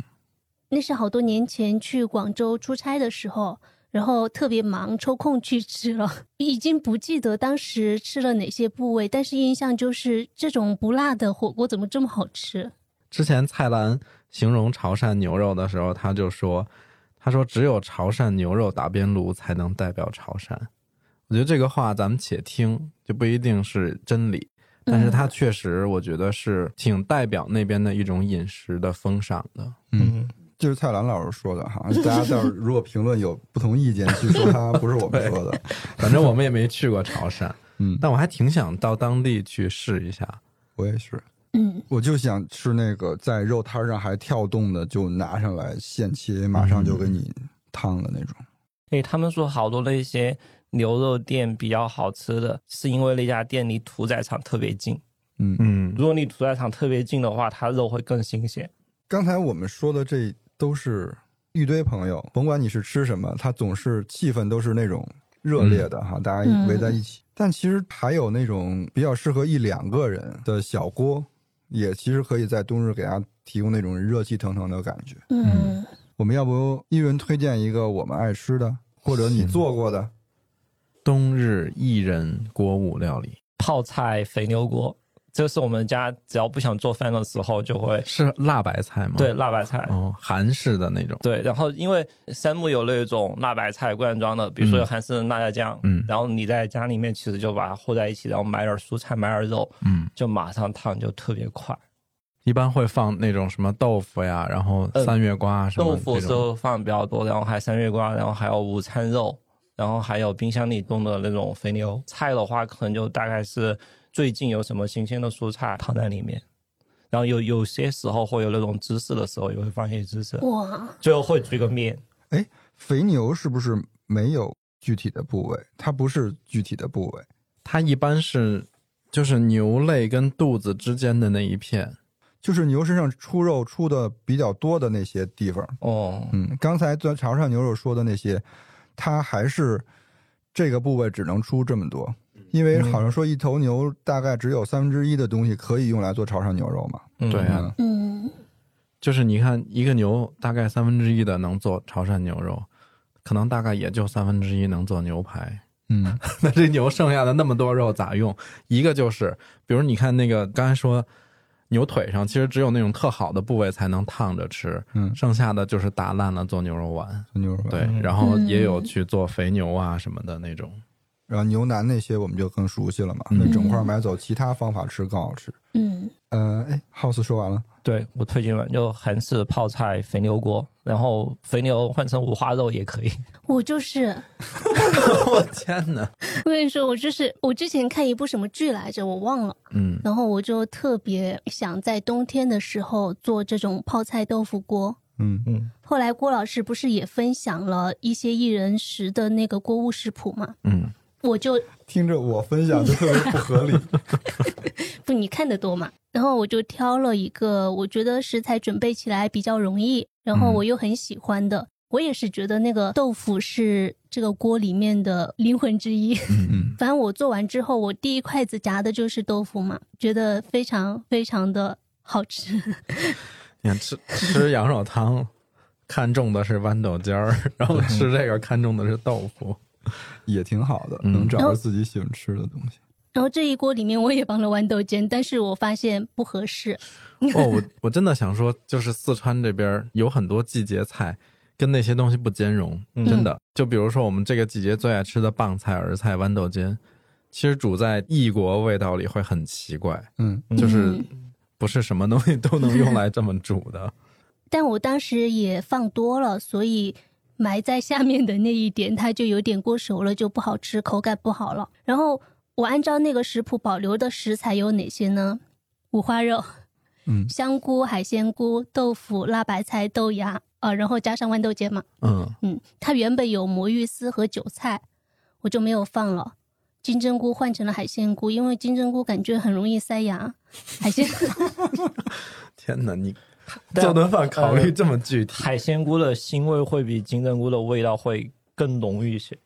那是好多年前去广州出差的时候，然后特别忙，抽空去吃了，已经不记得当时吃了哪些部位，但是印象就是这种不辣的火锅怎么这么好吃？之前蔡澜形容潮汕牛肉的时候，他就说：“他说只有潮汕牛肉打边炉才能代表潮汕。”我觉得这个话咱们且听，就不一定是真理，但是它确实，我觉得是挺代表那边的一种饮食的风尚的。嗯，就是蔡澜老师说的哈，大家到时候如果评论有不同意见，据说他不是我们 说的。反正我们也没去过潮汕，嗯，但我还挺想到当地去试一下。我也是，嗯，我就想吃那个在肉摊上还跳动的，就拿上来现切，马上就给你烫的那种。哎，他们说好多那些牛肉店比较好吃的，是因为那家店离屠宰场特别近。嗯嗯如果离屠宰场特别近的话，它肉会更新鲜。刚才我们说的这都是一堆朋友，甭管你是吃什么，他总是气氛都是那种热烈的哈，大家围在一起。但其实还有那种比较适合一两个人的小锅，也其实可以在冬日给大家提供那种热气腾腾的感觉。嗯，我们要不一人推荐一个我们爱吃的，或者你做过的？冬日一人锅物料理。泡菜肥牛锅，这是我们家只要不想做饭的时候就会是辣白菜吗？对，辣白菜。哦，韩式的那种。对，然后因为山姆有那种辣白菜罐装的，比如说有韩式的辣椒酱，嗯然后你在家里面其实就把它和在一起，然后买点蔬菜，买点肉，嗯，就马上烫，就特别快。一般会放那种什么豆腐呀，然后呃三月瓜什么豆腐。是放的比较多，然后还有三月瓜，然后还有午餐肉，然后还有冰箱里冻的那种肥牛。菜的话，可能就大概是最近有什么新鲜的蔬菜躺在里面，然后有有些时候会有那种芝士的时候，也会放一些芝士，哇，最后会煮一个面。哎肥牛是不是没有具体的部位？它不是具体的部位，它一般是就是牛肋跟肚子之间的那一片。就是牛身上出肉出的比较多的那些地方。哦，嗯，刚才在潮汕牛肉说的那些，它还是这个部位只能出这么多，因为好像说一头牛大概只有三分之一的东西可以用来做潮汕牛肉嘛。嗯对啊，嗯，就是你看一个牛大概三分之一的能做潮汕牛肉，可能大概也就三分之一能做牛排。嗯 那这牛剩下的那么多肉咋用？一个就是，比如你看那个刚才说牛腿上，其实只有那种特好的部位才能烫着吃，嗯，剩下的就是打烂了做牛肉丸。牛肉丸对，嗯然后也有去做肥牛啊什么的那种。然后牛腩那些我们就更熟悉了嘛，嗯那整块买走，其他方法吃更好吃。嗯，呃，哎，House 说完了，对我推荐了，就韩式泡菜肥牛锅，然后肥牛换成五花肉也可以。我就是，我天哪！我跟你说，我就是我之前看一部什么剧来着，我忘了，嗯然后我就特别想在冬天的时候做这种泡菜豆腐锅。嗯嗯，后来郭老师不是也分享了一些一人食的那个锅物食谱嘛？嗯，我就听着我分享就特别不合理。不你看得多嘛，然后我就挑了一个我觉得食材准备起来比较容易，然后我又很喜欢的。我也是觉得那个豆腐是这个锅里面的灵魂之一。嗯反正我做完之后，我第一筷子夹的就是豆腐嘛，觉得非常非常的好吃。你看吃吃羊肉汤，看中的是豌豆尖儿，然后吃这个看中的是豆腐。也挺好的，嗯能找到自己喜欢吃的东西。然后这一锅里面我也放了豌豆尖，但是我发现不合适。哦，我我真的想说，就是四川这边有很多季节菜跟那些东西不兼容，嗯真的。就比如说我们这个季节最爱吃的棒菜、儿菜、豌豆尖，其实煮在异国味道里会很奇怪，嗯就是嗯不是什么东西都能用来这么煮的。但我当时也放多了，所以埋在下面的那一点它就有点过熟了，就不好吃，口感不好了。然后我按照那个食谱保留的食材有哪些呢？五花肉、嗯香菇、海鲜菇、豆腐、辣白菜、豆芽，呃，然后加上豌豆尖嘛。嗯，嗯，它原本有魔芋丝和韭菜，我就没有放了。金针菇换成了海鲜菇，因为金针菇感觉很容易塞牙。海鲜 天哪，你做顿饭考虑这么具体？海鲜菇的腥味会比金针菇的味道会更浓郁一些。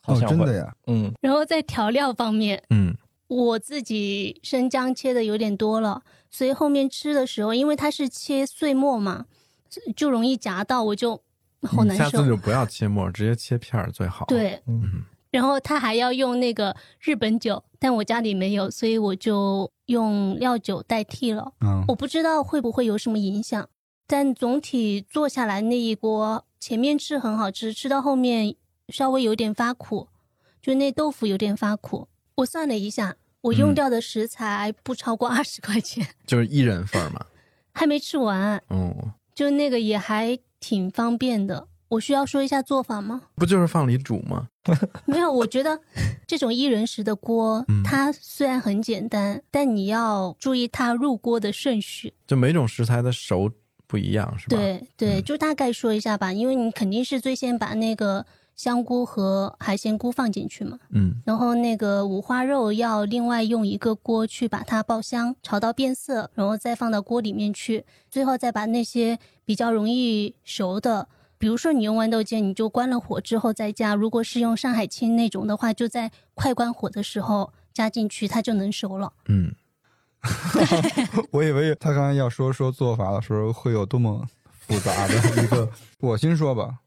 好哦，像会，真的呀，嗯，然后在调料方面，嗯，我自己生姜切的有点多了，所以后面吃的时候，因为它是切碎末嘛，就容易夹到，我就好难受下次。就不要切末，直接切片儿最好。，对，嗯，然后他还要用那个日本酒，但我家里没有，所以我就用料酒代替了。嗯我不知道会不会有什么影响，但总体做下来那一锅，前面吃很好吃，吃到后面稍微有点发苦，就那豆腐有点发苦。我算了一下，我用嗯掉的食材不超过二十块钱，就是一人份嘛。还没吃完，哦，就那个也还挺方便的。我需要说一下做法吗？不就是放里煮吗？没有，我觉得这种一人食的锅，嗯它虽然很简单，但你要注意它入锅的顺序。就每种食材的熟不一样，是吧？，对对，嗯就大概说一下吧，因为你肯定是最先把那个香菇和海鲜菇放进去嘛，嗯然后那个五花肉要另外用一个锅去把它爆香，炒到变色，然后再放到锅里面去，最后再把那些比较容易熟的。比如说你用豌豆尖，你就关了火之后再加；如果是用上海青那种的话，就在快关火的时候加进去，它就能熟了。嗯，我以为他刚才要说说做法的时候会有多么复杂的一个，我先说吧，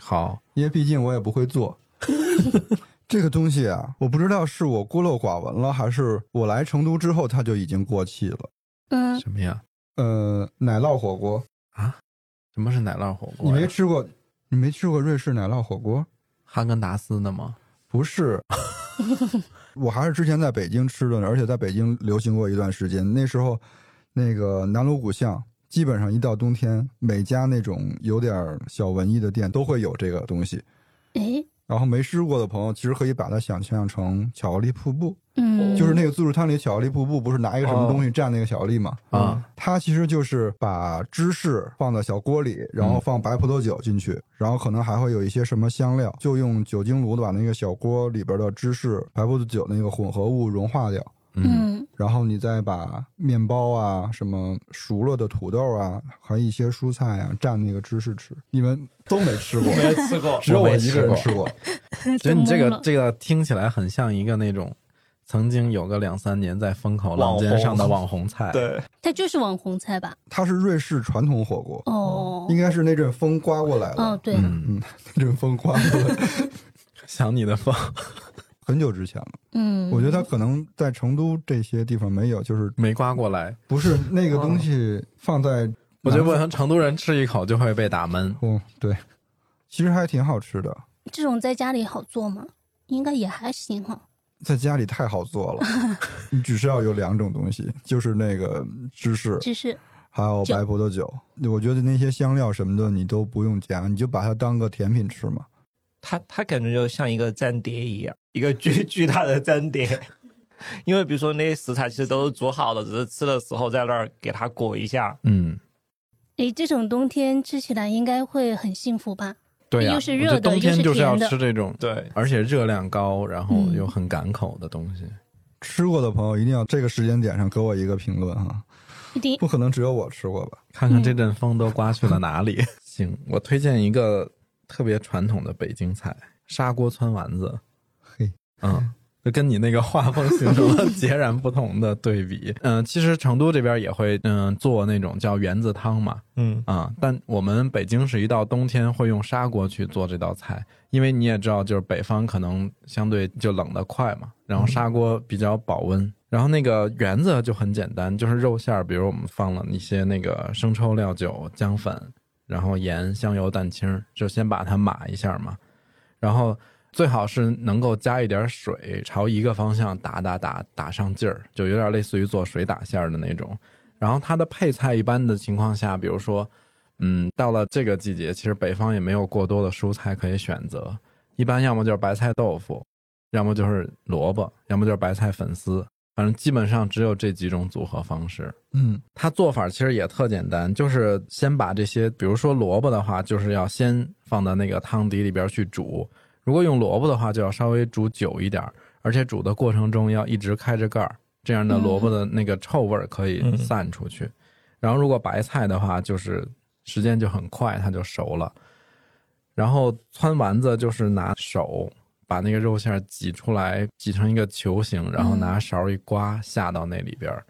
好，因为毕竟我也不会做。这个东西啊，我不知道是我孤陋寡闻了，还是我来成都之后它就已经过气了。嗯，什么呀？呃，奶酪火锅，什么是奶酪火锅你？没吃过？你没吃过瑞士奶酪火锅？哈根达斯的吗？不是，我还是之前在北京吃的呢，而且在北京流行过一段时间。那时候，那个南锣鼓巷，基本上一到冬天，每家那种有点儿小文艺的店都会有这个东西。哎，然后没吃过的朋友，其实可以把它想象成巧克力瀑布，嗯，就是那个自助餐里巧克力瀑布，不是拿一个什么东西蘸那个巧克力吗？啊，它其实就是把芝士放到小锅里，然后放白葡萄酒进去，然后可能还会有一些什么香料，就用酒精炉把那个小锅里边的芝士、白葡萄酒那个混合物融化掉，嗯。嗯。然后你再把面包啊、什么熟了的土豆啊，还有一些蔬菜啊蘸那个芝士吃。你们都没吃过，没吃过，只有我一个人吃过。觉得你这个这个听起来很像一个那种曾经有个两三年在风口浪尖上的网红菜。对，它就是网红菜吧？它是瑞士传统火锅，哦应该是那阵风刮过来了。哦，对，嗯，嗯，那阵风刮过来，想你的风。很久之前了。嗯，我觉得它可能在成都这些地方没有，就是没刮过来，不是 那个东西放在，我觉得像成都人吃一口就会被打闷。哦，对，其实还挺好吃的，这种在家里好做吗？应该也还行哈。在家里太好做了。你只需要有两种东西，就是那个芝士，芝士还有白葡萄酒。我觉得那些香料什么的你都不用加，你就把它当个甜品吃嘛。它它感觉就像一个粘碟一样，一个巨 巨大的粘碟。因为比如说那些食材其实都是煮好的，只是吃的时候在那儿给它裹一下。嗯，诶，这种冬天吃起来应该会很幸福吧？对呀、冬天就是要吃这种，对，而且热量高，然后嗯又很赶口的东西。吃过的朋友一定要这个时间点上给我一个评论哈，一定不可能只有我吃过吧？看看这阵风都刮去了哪里。行，我推荐一个特别传统的北京菜——砂锅汆丸子。嘿，嗯，就跟你那个画风形成了截然不同的对比。嗯，其实成都这边也会嗯做那种叫圆子汤嘛，嗯，啊、但我们北京是一到冬天会用砂锅去做这道菜，因为你也知道，就是北方可能相对就冷得快嘛，然后砂锅比较保温。然后那个圆子就很简单，就是肉馅儿，比如我们放了一些那个生抽、料酒、姜粉，然后盐、香油、蛋清，就先把它码一下嘛，然后最好是能够加一点水，朝一个方向打打打打上劲儿，就有点类似于做水打馅儿的那种。然后它的配菜一般的情况下，比如说，嗯，到了这个季节，其实北方也没有过多的蔬菜可以选择，一般要么就是白菜豆腐，要么就是萝卜，要么就是白菜粉丝，反正基本上只有这几种组合方式。嗯它做法其实也特简单，就是先把这些，比如说萝卜的话，就是要先放到那个汤底里边去煮。如果用萝卜的话，就要稍微煮久一点儿，而且煮的过程中要一直开着盖儿，这样的嗯萝卜的那个臭味儿可以嗯散出去。然后如果白菜的话，就是时间就很快，它就熟了。然后汆丸子就是拿手把那个肉馅儿挤出来，挤成一个球形，然后拿勺一刮下到那里边儿。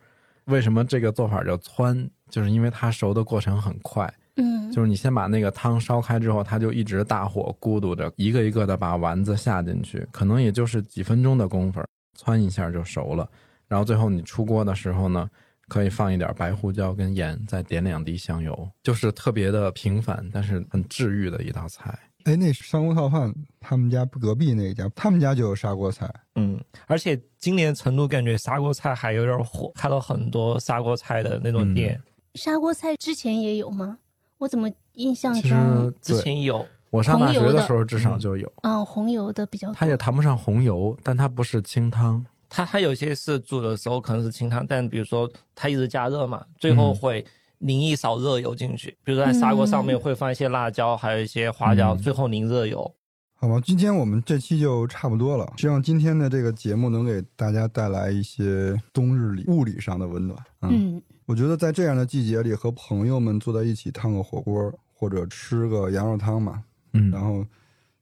为什么这个做法叫汆？就是因为它熟的过程很快，嗯，就是你先把那个汤烧开之后，它就一直大火咕嘟着，一个一个的把丸子下进去，可能也就是几分钟的功夫，汆一下就熟了。然后最后你出锅的时候呢，可以放一点白胡椒跟盐，再点两滴香油，就是特别的平凡，但是很治愈的一道菜。哎，那砂锅套饭，他们家隔壁那家，他们家就有砂锅菜。嗯，而且今年成都感觉砂锅菜还有点火，开了很多砂锅菜的那种店。砂锅菜之前也有吗？我怎么印象其中，之前有，我上大学的的时候至少就有，嗯，红油的比较多。它也谈不上红油，但它不是清汤。它它有些是煮的时候可能是清汤，但比如说它一直加热嘛，最后嗯会淋一勺热油进去，比如说在砂锅上面会放一些辣椒，还有一些花椒，嗯最后淋热油。好吧，今天我们这期就差不多了。希望今天的这个节目能给大家带来一些冬日里物理上的温暖。嗯，嗯，我觉得在这样的季节里，和朋友们坐在一起烫个火锅，或者吃个羊肉汤嘛，嗯，然后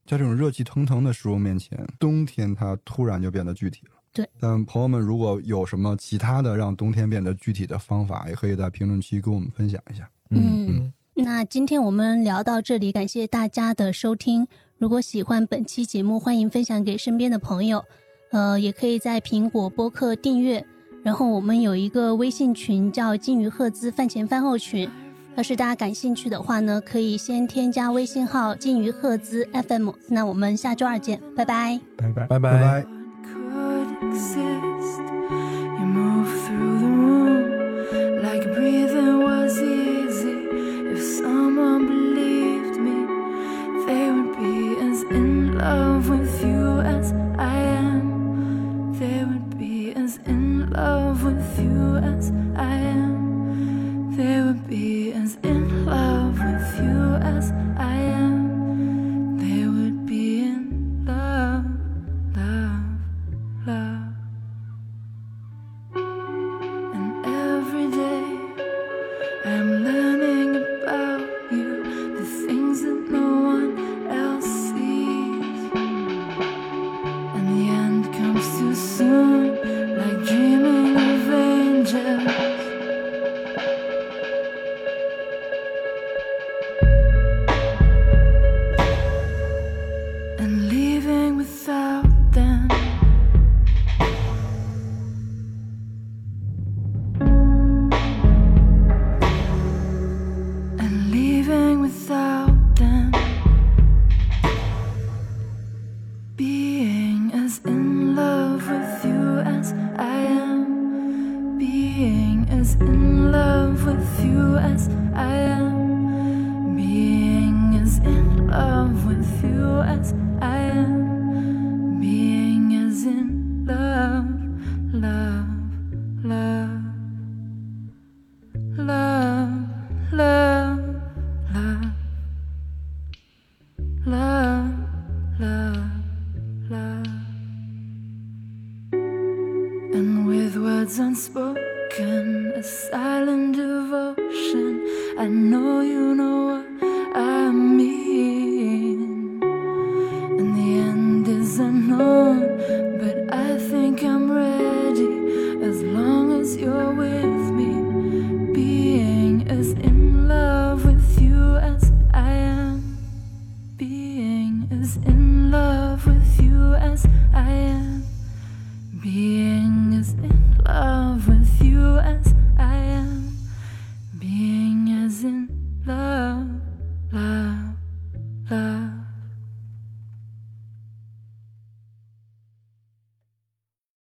在这种热气腾腾的食物面前，冬天它突然就变得具体了。对，但朋友们如果有什么其他的让冬天变得具体的方法，也可以在评论区跟我们分享一下。嗯嗯，那今天我们聊到这里，感谢大家的收听。如果喜欢本期节目，欢迎分享给身边的朋友，呃，也可以在苹果播客订阅。然后我们有一个微信群叫“金鱼赫兹饭前饭后群”，要是大家感兴趣的话呢，可以先添加微信号“金鱼赫兹 FM”。那我们下周二见，拜拜。拜拜。拜拜拜。could